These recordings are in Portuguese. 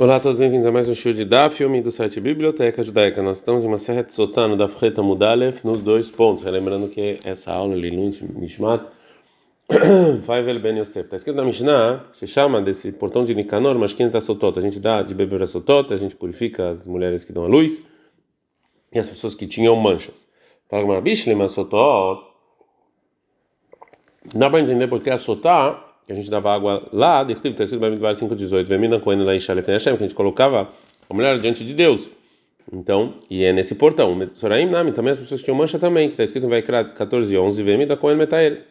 Olá todos, bem-vindos a mais um show de Daf, filme do site Biblioteca Judaica. Nós estamos em uma serra de Sotano da Freta Mudalef nos dois pontos. Lembrando que essa aula, Lilun Nishmat, Faivel Ben Yosef. Está escrito na Mishnah, se chama desse portão de Nicanor, mas quem está Sotot? A gente dá de beber a Sotot, a gente purifica as mulheres que dão a luz e as pessoas que tinham manchas. Fala Bishlema Sotot. Dá para entender porque a Sotá que a gente dava água lá, está escrito em 5,18, Vemina Cohen lá Shalef Hashem, que a gente colocava a mulher diante de Deus. Então, e é nesse portão. Soraim Nami, também as pessoas tinham mancha também, que está escrito em Vaikra 14, 11, Vemina Cohen Metaer.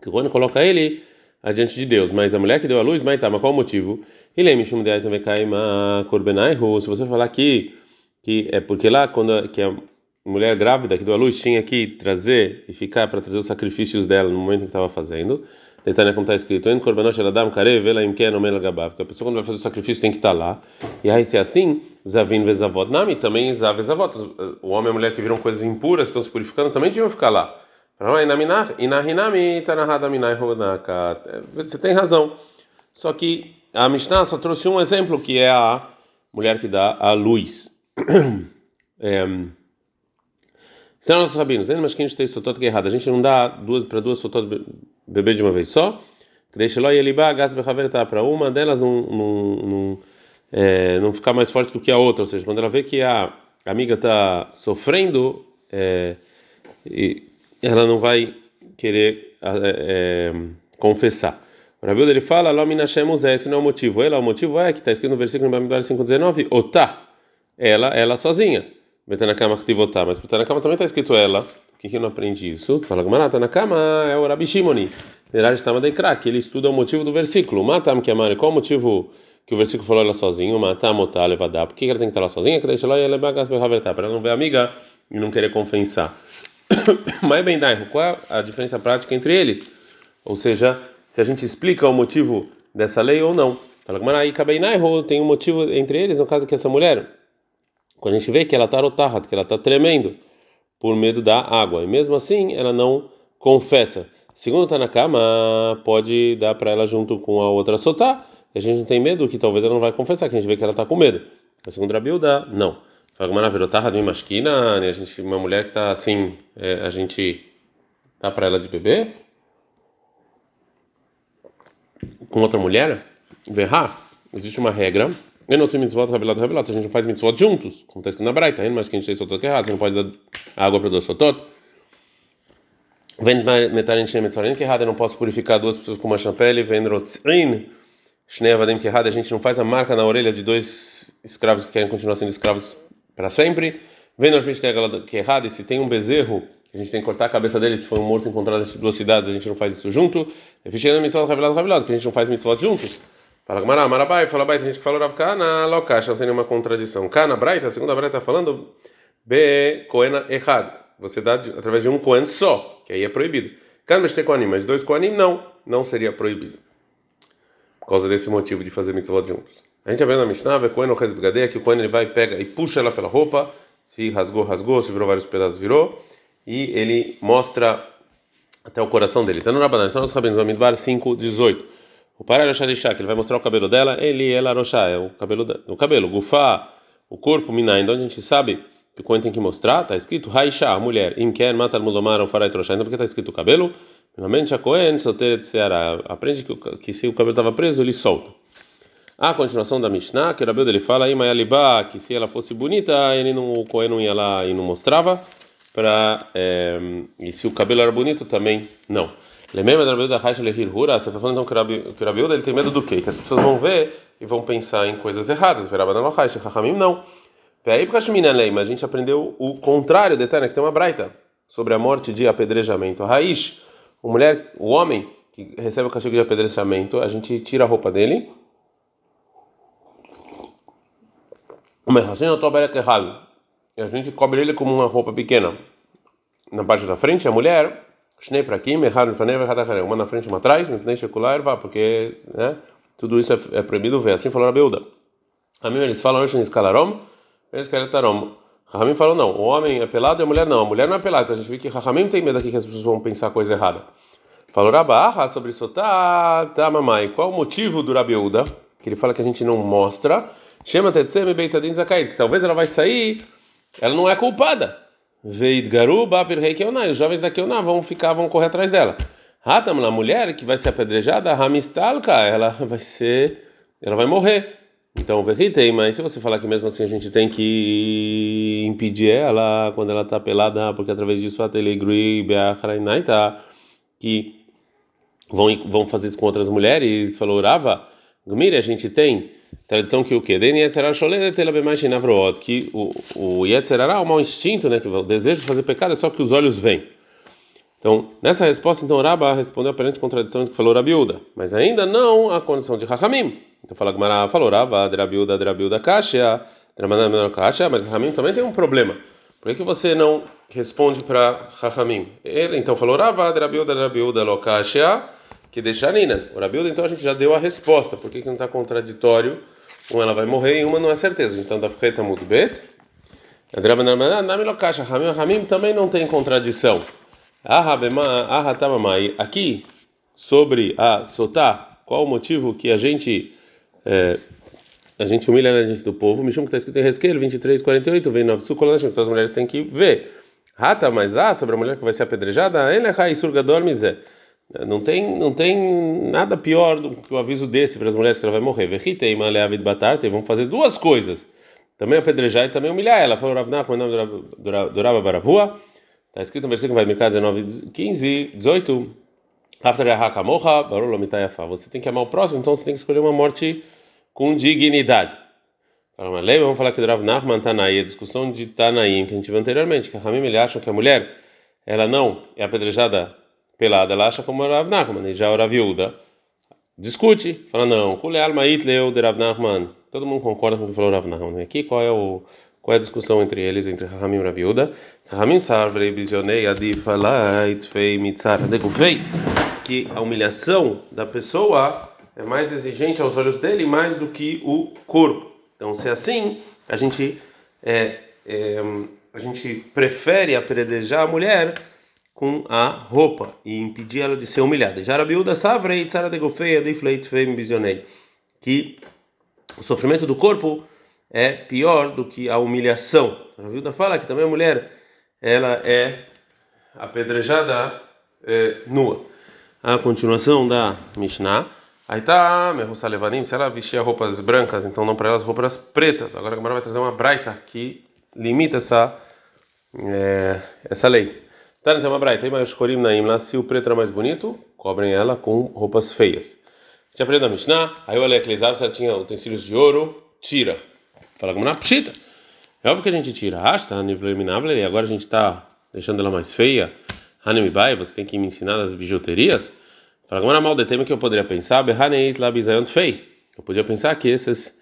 Que Cohen coloca ele adiante de Deus. Mas a mulher que deu a luz, mas tá, mas qual o motivo? Ele é Mishum de também Kaima Korbenaihu. Se você falar aqui, que é porque lá, quando que a mulher grávida que deu a luz tinha que trazer e ficar para trazer os sacrifícios dela no momento que estava fazendo. Detânia, como está escrito, en korbanos shel adam karev ela im ken omel gabav. Porque a pessoa quando vai fazer o sacrifício tem que estar lá. E aí se é assim, zavin vezavot nami, também zav vezavot. O homem e a mulher que viram coisas impuras, estão se purificando, também deviam ficar lá. Você tem razão. Só que a Mishnah só trouxe um exemplo que é a mulher que dá a luz. é, são nossos rabinos, mas quem tem sotot que é errado. A gente não dá duas para duas sotot beber de uma vez só. Deixa lá e ele gás tá para uma delas não não, não, é, não ficar mais forte do que a outra. Ou seja, quando ela vê que a amiga está sofrendo, é, ela não vai querer é, é confessar. O Rabi ele fala, esse não é o motivo. Ela, o motivo é que está escrito no versículo 5,19, Otá, ela, ela sozinha. Betanakama Ktivotá, mas Betanakama também está escrito ela. O que, que eu não aprendi isso? Fala Gmarata na cama é o Rabi Shimoni. Que ele estuda o motivo do versículo. Matam Kiamari, qual o motivo que o versículo falou ela sozinho? Matam Otá Levadá. Por que ela tem que estar lá sozinha? Que deixa lá e ela para ela não ver a amiga e não querer compensar. Mas bem, qual é a diferença prática entre eles? Ou seja, se a gente explica o motivo dessa lei ou não. Fala Gmarata, tem um motivo entre eles, no caso que essa mulher quando a gente vê que ela está rotahat, que ela está tremendo por medo da água, e mesmo assim ela não confessa. Segundo está na cama, pode dar para ela junto com a outra sotá, a gente não tem medo que talvez ela não vai confessar, que a gente vê que ela está com medo. Mas segundo a Bilda, não. A gente, uma mulher que está assim, é, a gente dá para ela de beber com outra mulher, verá, existe uma regra eu não sei mitzvot, revelado, revelado. A gente não faz mitzvot juntos, como está escrito na Braita, mas que a gente tem sotot errado. Você não pode dar água para dois sotot. Vem metarin shem metzarin que errado. Eu não posso purificar duas pessoas com uma pele. Vem rotzin shnei avadim que errado. A gente não faz a marca na orelha de dois escravos que querem continuar sendo escravos para sempre. Vem norfit que errado. E se tem um bezerro a gente tem que cortar a cabeça dele se foi um morto encontrado em duas cidades, a gente não faz isso junto. Fichando mitzvot revelado, revelado, que a gente não faz mitzvot juntos. Fala Gamara, Marabai, fala Baita, a gente que falou Rav Kana, Lokash, não tem nenhuma contradição. Kana, Braita, a segunda Braita está falando Be Koena Echad. Você dá de, através de um Kohen só, que aí é proibido. Kana Meshte Koanim, mas dois Koanim não, não seria proibido. Por causa desse motivo de fazer mitzvot juntos. A gente aprende na Mishnah, Ve Kohen Ochez Begadeia, que o Kohen ele vai, pega e puxa ela pela roupa, se rasgou, rasgou, se virou vários pedaços, virou, e ele mostra até o coração dele. Então no Rabanan, são os rabinos, Bamidbar 5, 18. O para Roshadishá, que ele vai mostrar o cabelo dela, ele, ela, Roshá, é o cabelo, o cabelo, Gufá, o corpo, Minain, onde a gente sabe que o Cohen tem que mostrar, está escrito Haisha, a mulher, Imker, Matar, Mudomar, o Farai, Troshá, então porque está escrito o cabelo, finalmente a Cohen, Soter, Seara, aprende que, que se o cabelo estava preso, ele solta. A continuação da Mishnah, que o Rabeu dele fala, Imayalibá, que se ela fosse bonita, ele não, o Cohen não ia lá e não mostrava, pra, é, e se o cabelo era bonito, também não. Lemema da da Raixa Lehirhura, você está falando então que o Rabiuda ele tem medo do quê? Que as pessoas vão ver e vão pensar em coisas erradas. Veraba não Raixa, Rahamim não. Veio para mas a gente aprendeu o contrário de Tânia, que tem uma braita sobre a morte de apedrejamento. A raiz, o mulher, o homem que recebe o castigo de apedrejamento, a gente tira a roupa dele. Mas assim eu estou errado. E a gente cobre ele como uma roupa pequena. Na parte da frente, a mulher Shnei prakim, errado lefanev, errado acharem. Uma na frente, uma atrás, mipnei shekular, ervá, porque né, tudo isso é, é proibido ver. Assim falou a Beuda. A mim eles falam em escalarom, eles querem tarom. Rahamim falou não, o homem é pelado e a mulher não. A mulher não é pelada. Então a gente vê que Rahamim tem medo aqui que as pessoas vão pensar coisa errada. Falou Rabaha sobre isso, tá, tá, mamãe. Qual o motivo do Rabiuda? Que ele fala que a gente não mostra Chama Tetsem Beitadin Zakait, que talvez ela vai sair, ela não é culpada. Veit Garu, Bapir Rei Keoná, os jovens da Keoná vão ficar, vão correr atrás dela. Hatam, a mulher que vai ser apedrejada, Hamistalka, ela vai ser, ela vai morrer. Então, verritei, mas se você falar que mesmo assim a gente tem que impedir ela quando ela está pelada, porque através disso a telegrui beachrainaita, que vão vão fazer isso com outras mulheres, falou Rava, Gmir, a gente tem tradição que o que? Que o, o Yetzerará é um mau instinto, né? Que o desejo de fazer pecado é só que os olhos veem. Então, nessa resposta, então, Rabba respondeu a aparente contradição que falou Rabiúda, mas ainda não a condição de Rahamim. Então, fala Gmará, falou Rabba, Rabiúda, Rabiúda, Kasha, Dramanam, Kasha, mas Rahamim também tem um problema. Por que, que você não responde para Rahamim? Ele, então, falou Rabba, Rabiúda, Rabiúda, Lokasha, que deixa Nina. O então, a gente já deu a resposta. Por que, que não está contraditório? Uma ela vai morrer e uma não é certeza. Então, da Freta Mudbet. Rahamim também não tem contradição. Aqui, sobre a Sotá, qual o motivo que a gente é, a gente humilha na gente do povo? Mishum que está escrito em Resquel 23, 48, vem no Absukolashim, então as mulheres têm que ver. Rata, mas lá, sobre a mulher que vai ser apedrejada, ele é surgador mizé. Não tem, não tem nada pior do que o aviso desse para as mulheres que ela vai morrer. Verritei, maleavid batarte, vão fazer duas coisas. Também apedrejar e também humilhar ela. Falou Ravnach, o nome do Baravua. Está escrito no versículo vai Miká 19, 15, 18. Você tem que amar o próximo, então você tem que escolher uma morte com dignidade. Vamos falar que o Rav Nachman Tanaí, a discussão de Tanaim que a gente viu anteriormente, que a Ramim ele acha que a mulher ela não é apedrejada pelada, ela acha como o Rav Nachman, e já o Rav discute, fala não, Kule alma itleu de Rav Nachman. Todo mundo concorda com o que falou Rav Nachman. Aqui qual é o qual é a discussão entre eles, entre Rahamim e Raviuda? Rahamim sarvrei bizionei adifalait fei mitzar adegufei, que a humilhação da pessoa é mais exigente aos olhos dele mais do que o corpo. Então, se é assim, a gente é, é, a gente prefere apredejar a mulher com a roupa e impedir ela de ser humilhada. Já Rabiuda savrei tzara degufei adifleit fei bizionei, que o sofrimento do corpo é pior do que a humilhação. A Vilda fala que também a mulher ela é apedrejada é, nua. A continuação da Mishnah. Aí tá, Levanim, se ela vestia roupas brancas, então não para elas roupas pretas. Agora a Gamara vai trazer uma braita que limita essa, é, essa lei. Tá, uma braita, mas escorim naim lá, se o preto era mais bonito, cobrem ela com roupas feias. A gente a Mishnah, aí o Aleklezar, se ela tinha utensílios de ouro, tira. Fala como na pshita. É óbvio que a gente tira hasta e agora a gente está deixando ela mais feia. Hanemibai, você tem que me ensinar as bijuterias. Fala como na mal de tema que eu poderia pensar, Behaneit la bizayont fei. Eu podia pensar que esses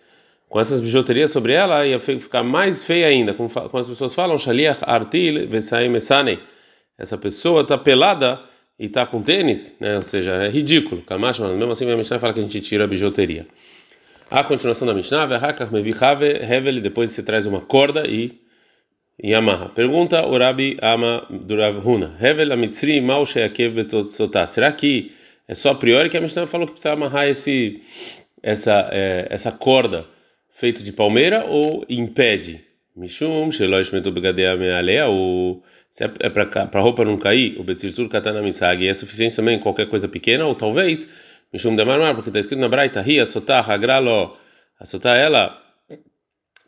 com essas bijuterias sobre ela ia ficar mais feia ainda. Como, como as pessoas falam, shaliach artil vesai mesane. Essa pessoa está pelada e está com tênis, né? Ou seja, é ridículo. Camacho, mas mesmo assim a Mishnah fala que a gente tira a bijuteria. A continuação da Mishnah, Hevel, depois você traz uma corda e, e amarra. Pergunta o Ama Durav Huna. Hevel Amitzri Mal Sheakev Betotsotá. Será que é só a priori que a Mishnah falou que precisa amarrar esse, essa, é, essa corda feita de palmeira ou impede? Mishum, Shelosh Metubigadea Mealea, ou se é, é para a roupa não cair, o Betzirtur Katana Misag, é suficiente também qualquer coisa pequena, ou talvez Mishum de Marmar, porque está escrito na Braita, Ria, Sotá, Hagralo, Sotá, ela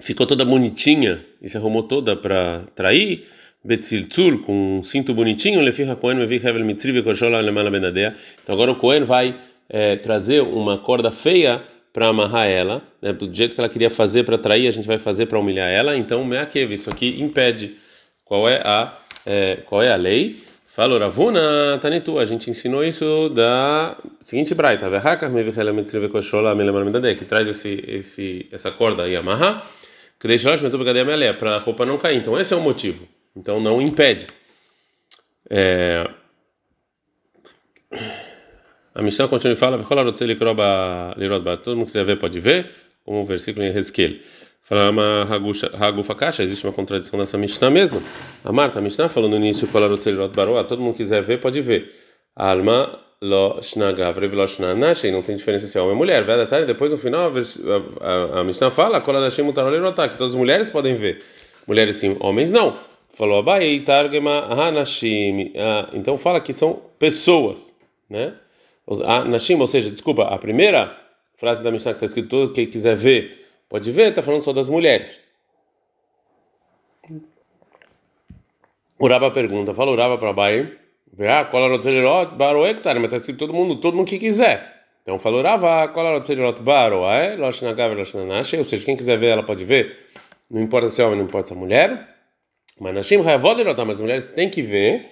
ficou toda bonitinha e se arrumou toda para trair, Betziltzul, com um cinto bonitinho, Lefiha Cohen, Mevi Hevel Mitzri, Vekoshola, Lemala Benadea. Então agora o Cohen vai é, trazer uma corda feia para amarrar ela, né, do jeito que ela queria fazer para trair, a gente vai fazer para humilhar ela. Então, Meakev, isso aqui impede. Qual é a, é, qual é a lei? Falou Ravuna Tanitu, a gente ensinou isso da seguinte braita, que traz esse, esse, essa corda aí amarra, que para a roupa não cair. Então esse é o motivo. Então não impede. É... A Mishnah continua e fala, todo mundo quiser ver pode ver, o versículo em Hezkel. Fala Hagufa Kasha, existe uma contradição nessa Mishnah mesmo. A Marta, Mishnah falou no início, todo mundo quiser ver, pode ver. Alma lo shnagav lo shnanashi, não tem diferença se é homem ou mulher. Verdade, depois no final a, a, a Mishnah fala, kola mutarolirotá, que todas as mulheres podem ver. Mulheres sim, homens não. Falou Abai targema hanashim. Então fala que são pessoas, né? Nashim, ou seja, desculpa, a primeira frase da Mishnah que está escrito todo, quem quiser ver, pode ver, está falando só das mulheres. Uraba pergunta, fala Uraba para Abai ah, Kolarotzelirot Baroektar, mas está escrito todo mundo, todo mundo que quiser. Então falou Rava, Kolarotzelirot Baroe, Loshnagav, Loshnanashi, ou seja, quem quiser ver, ela pode ver. Não importa se é homem, não importa se é mulher. Mas Nashim Hayavodirotam, mas as mulheres têm que ver.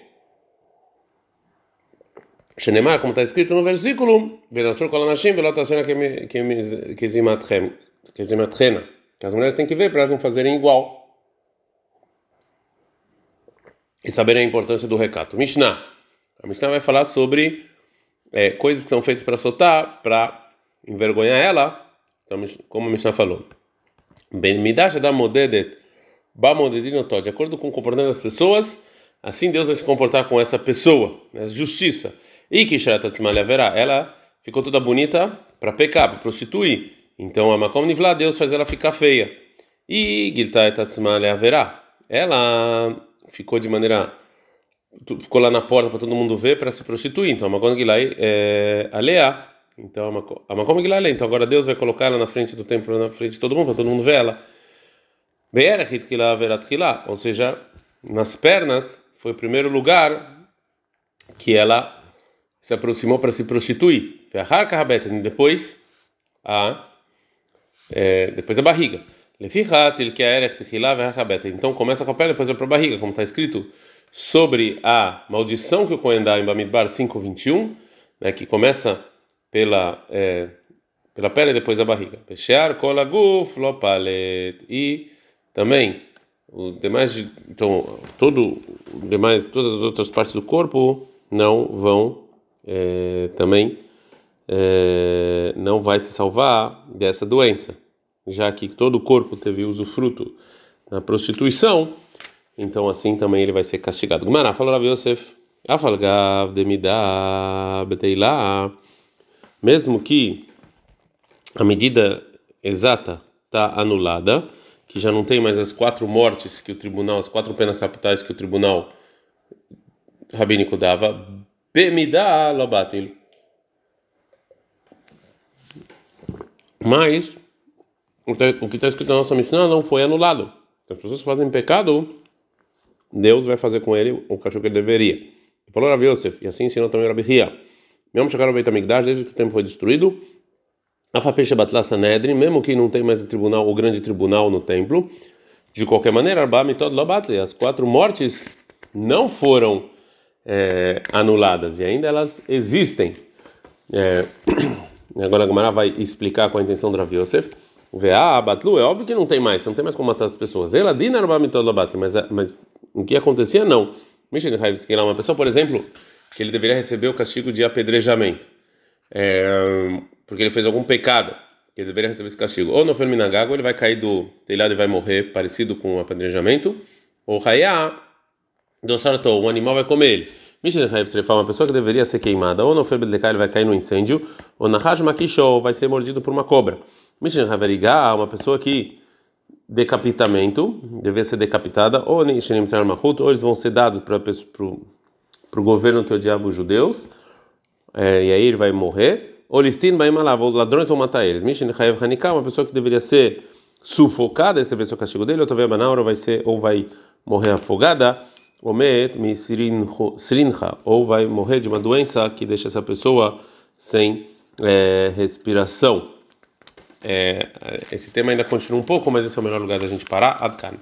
Shenemar, como está escrito no versículo, Venasur Kolanashim, Velotaciona Kezimatrena. Que as mulheres têm que ver para elas não fazerem igual e saberem a importância do recato. Mishnah. A Mishnah vai falar sobre é, coisas que são feitas para soltar, para envergonhar ela, então, como a Mishnah falou. De acordo com o comportamento das pessoas, assim Deus vai se comportar com essa pessoa, né, justiça. E que ela ficou toda bonita para pecar, para prostituir. Então a Makom Nivlá, Deus faz ela ficar feia. E Gilta haverá, ela ficou de maneira ficou lá na porta para todo mundo ver para se prostituir. Então, a Makom Gilai é alea. Então, a Makom é Então, agora Deus vai colocar ela na frente do templo, na frente de todo mundo, para todo mundo ver ela. Ou seja, nas pernas foi o primeiro lugar que ela se aproximou para se prostituir. Depois a é, depois a barriga. Então começa com a perna, depois vai para a barriga, como está escrito sobre a maldição que o Cohen dá em Bamidbar 5:21, né, que começa pela é, pela perna e depois a barriga. Peshear kolaguf lopalet e também o demais então todo demais todas as outras partes do corpo não vão é, também é, não vai se salvar dessa doença já que todo o corpo teve usufruto na prostituição, então assim também ele vai ser castigado. Gumará falou Rav Yosef, afalgav demida beteilá, mesmo que a medida exata está anulada, que já não tem mais as quatro mortes que o tribunal, as quatro penas capitais que o tribunal rabínico dava, bemida lobatil. Mas o que está escrito na nossa Mishnah não foi anulado. As pessoas fazem pecado, Deus vai fazer com ele o cachorro que ele deveria. Falou Rav Yosef, e assim ensinou também Rabi Hia. Mesmo chegaram ao Beit HaMikdash, desde que o templo foi destruído, Afapesha Batla Sanedrin, mesmo que não tem mais o tribunal, o grande tribunal no templo, de qualquer maneira, Arba Mitod Lobatli, as quatro mortes não foram é, anuladas e ainda elas existem. É, agora a Gamara vai explicar com a intenção do Rav Yosef. Veá, Batlu, é óbvio que não tem mais, não tem mais como matar as pessoas. Ela dina mas, mas o que acontecia não. Uma pessoa, por exemplo, que ele deveria receber o castigo de apedrejamento, é, porque ele fez algum pecado, ele deveria receber esse castigo. Ou no Ferminagago, ele vai cair do telhado e vai morrer, parecido com o apedrejamento, ou Hayá, do Sarto, o animal vai comer ele. Uma pessoa que deveria ser queimada, ou no Ferminagago, ele vai cair no incêndio, ou na Hashmakishou, vai ser mordido por uma cobra. Mishin Haveriga, uma pessoa que decapitamento, deve ser decapitada, ou Nishinim Mahut, ou eles vão ser dados para o governo que odiava os judeus, é, e aí ele vai morrer. Ou Listin Baimalav, os ladrões vão matar eles. Mishin Hayev Hanika, uma pessoa que deveria ser sufocada, esse vai ser o castigo dele, ou talvez Manaura vai ser, ou vai morrer afogada. Omet ou vai morrer de uma doença que deixa essa pessoa sem é, respiração. É, esse tema ainda continua um pouco, mas esse é o melhor lugar da gente parar. Adkan.